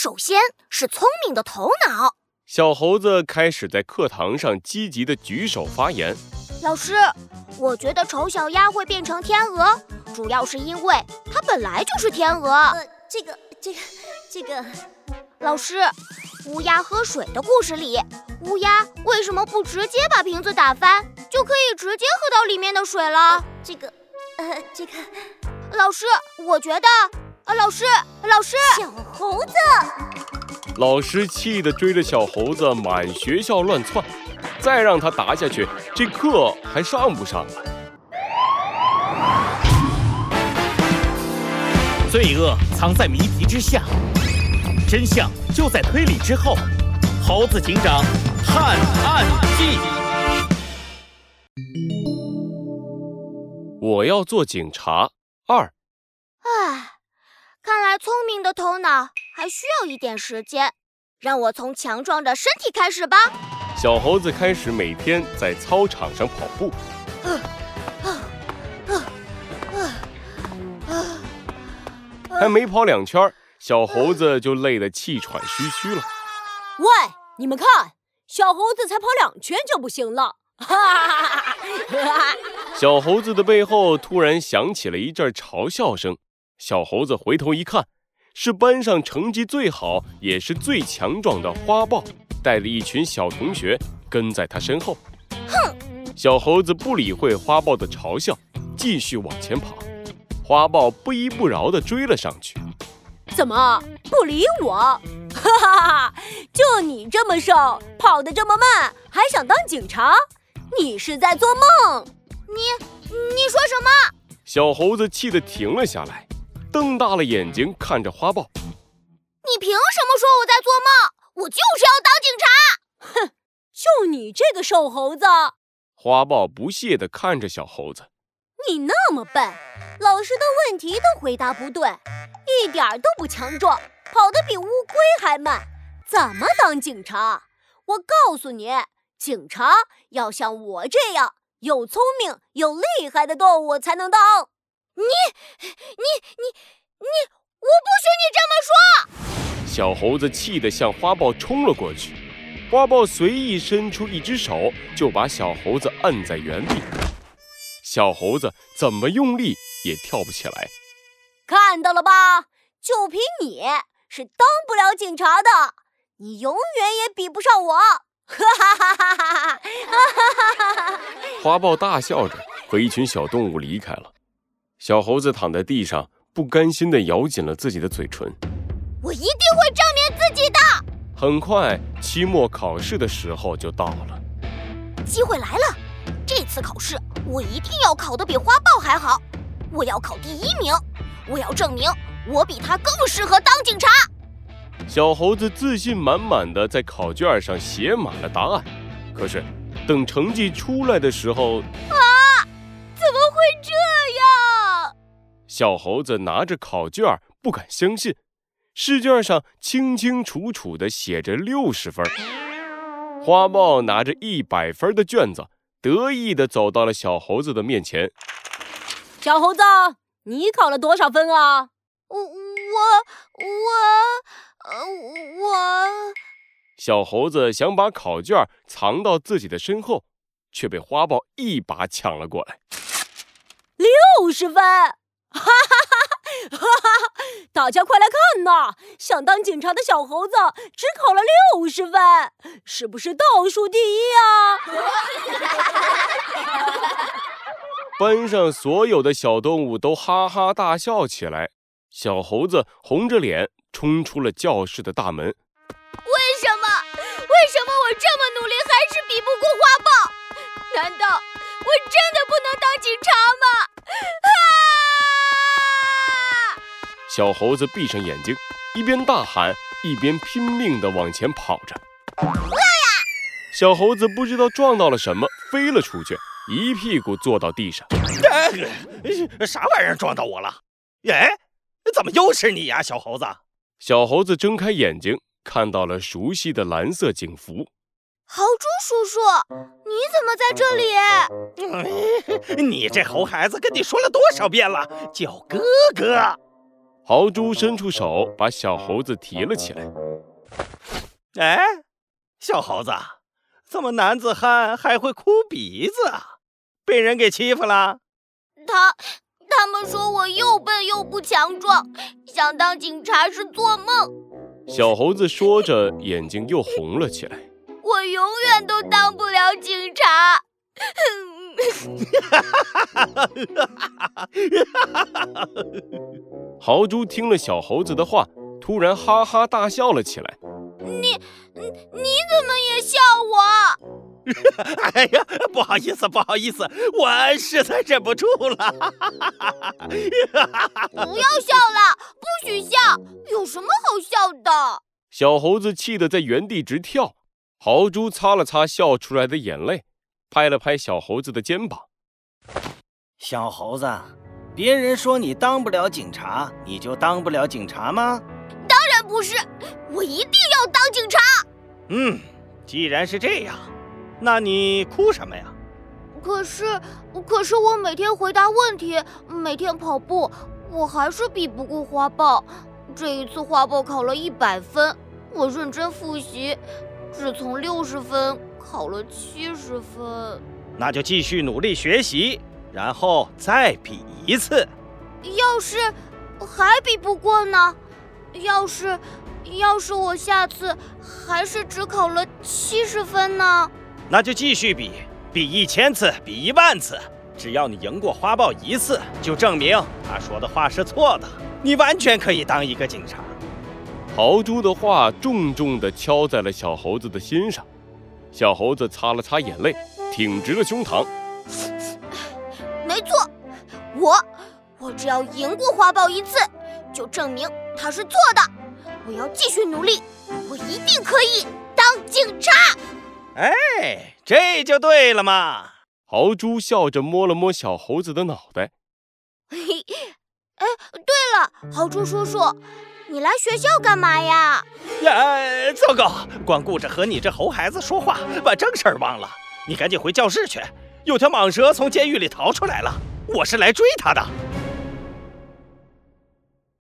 首先是聪明的头脑。小猴子开始在课堂上积极的举手发言。老师，我觉得丑小鸭会变成天鹅，主要是因为它本来就是天鹅。呃，这个，这个，这个。老师，乌鸦喝水的故事里，乌鸦为什么不直接把瓶子打翻，就可以直接喝到里面的水了？这个，呃，这个。老师，我觉得，呃，老师，老师，小猴子。老师气得追着小猴子满学校乱窜，再让他答下去，这课还上不上了？罪恶藏在谜题之下，真相就在推理之后。猴子警长探案记，我要做警察二。唉。聪明的头脑还需要一点时间，让我从强壮的身体开始吧。小猴子开始每天在操场上跑步，还没跑两圈，小猴子就累得气喘吁吁了。喂，你们看，小猴子才跑两圈就不行了。哈 小猴子的背后突然响起了一阵嘲笑声。小猴子回头一看，是班上成绩最好也是最强壮的花豹，带着一群小同学跟在他身后。哼！小猴子不理会花豹的嘲笑，继续往前跑。花豹不依不饶地追了上去。怎么不理我？哈哈哈！就你这么瘦，跑得这么慢，还想当警察？你是在做梦！你你说什么？小猴子气得停了下来。瞪大了眼睛看着花豹，你凭什么说我在做梦？我就是要当警察！哼，就你这个瘦猴子！花豹不屑地看着小猴子，你那么笨，老师的问题都回答不对，一点都不强壮，跑得比乌龟还慢，怎么当警察？我告诉你，警察要像我这样又聪明又厉害的动物才能当。你你你你，我不许你这么说！小猴子气得向花豹冲了过去，花豹随意伸出一只手，就把小猴子按在原地。小猴子怎么用力也跳不起来。看到了吧？就凭你是当不了警察的，你永远也比不上我！哈哈哈哈哈哈！花豹大笑着和一群小动物离开了。小猴子躺在地上，不甘心地咬紧了自己的嘴唇。我一定会证明自己的。很快，期末考试的时候就到了。机会来了，这次考试我一定要考得比花豹还好。我要考第一名，我要证明我比他更适合当警察。小猴子自信满满的在考卷上写满了答案。可是，等成绩出来的时候，啊，小猴子拿着考卷，不敢相信，试卷上清清楚楚的写着六十分。花豹拿着一百分的卷子，得意的走到了小猴子的面前。小猴子，你考了多少分啊？我我我呃我……小猴子想把考卷藏到自己的身后，却被花豹一把抢了过来。六十分。哈哈哈！哈哈！大家快来看呐！想当警察的小猴子只考了六十分，是不是倒数第一啊？班上所有的小动物都哈哈大笑起来。小猴子红着脸冲出了教室的大门。为什么？为什么我这么努力还是比不过花豹？难道我真的不能当警察吗？小猴子闭上眼睛，一边大喊，一边拼命地往前跑着。小猴子不知道撞到了什么，飞了出去，一屁股坐到地上。啥玩意儿撞到我了？哎，怎么又是你呀，小猴子？小猴子睁开眼睛，看到了熟悉的蓝色警服。豪猪叔叔，你怎么在这里？你这猴孩子，跟你说了多少遍了，叫哥哥。豪猪伸出手把小猴子提了起来。哎，小猴子，怎么男子汉还会哭鼻子啊？被人给欺负了？他他们说我又笨又不强壮，想当警察是做梦。小猴子说着，眼睛又红了起来。我永远都当不了警察。豪猪听了小猴子的话，突然哈哈大笑了起来。你，你怎么也笑我？哎呀，不好意思，不好意思，我实在忍不住了。不要笑了，不许笑，有什么好笑的？小猴子气得在原地直跳。豪猪擦了擦笑出来的眼泪，拍了拍小猴子的肩膀。小猴子，别人说你当不了警察，你就当不了警察吗？当然不是，我一定要当警察。嗯，既然是这样。那你哭什么呀？可是，可是我每天回答问题，每天跑步，我还是比不过花豹。这一次花豹考了一百分，我认真复习，只从六十分考了七十分。那就继续努力学习，然后再比一次。要是还比不过呢？要是，要是我下次还是只考了七十分呢？那就继续比，比一千次，比一万次，只要你赢过花豹一次，就证明他说的话是错的。你完全可以当一个警察。豪猪的话重重地敲在了小猴子的心上，小猴子擦了擦眼泪，挺直了胸膛。没错，我我只要赢过花豹一次，就证明他是错的。我要继续努力，我一定可以当警察。哎，这就对了嘛！豪猪笑着摸了摸小猴子的脑袋。嘿，哎，对了，豪猪叔叔，你来学校干嘛呀？呀，糟糕，光顾着和你这猴孩子说话，把正事儿忘了。你赶紧回教室去，有条蟒蛇从监狱里逃出来了，我是来追它的。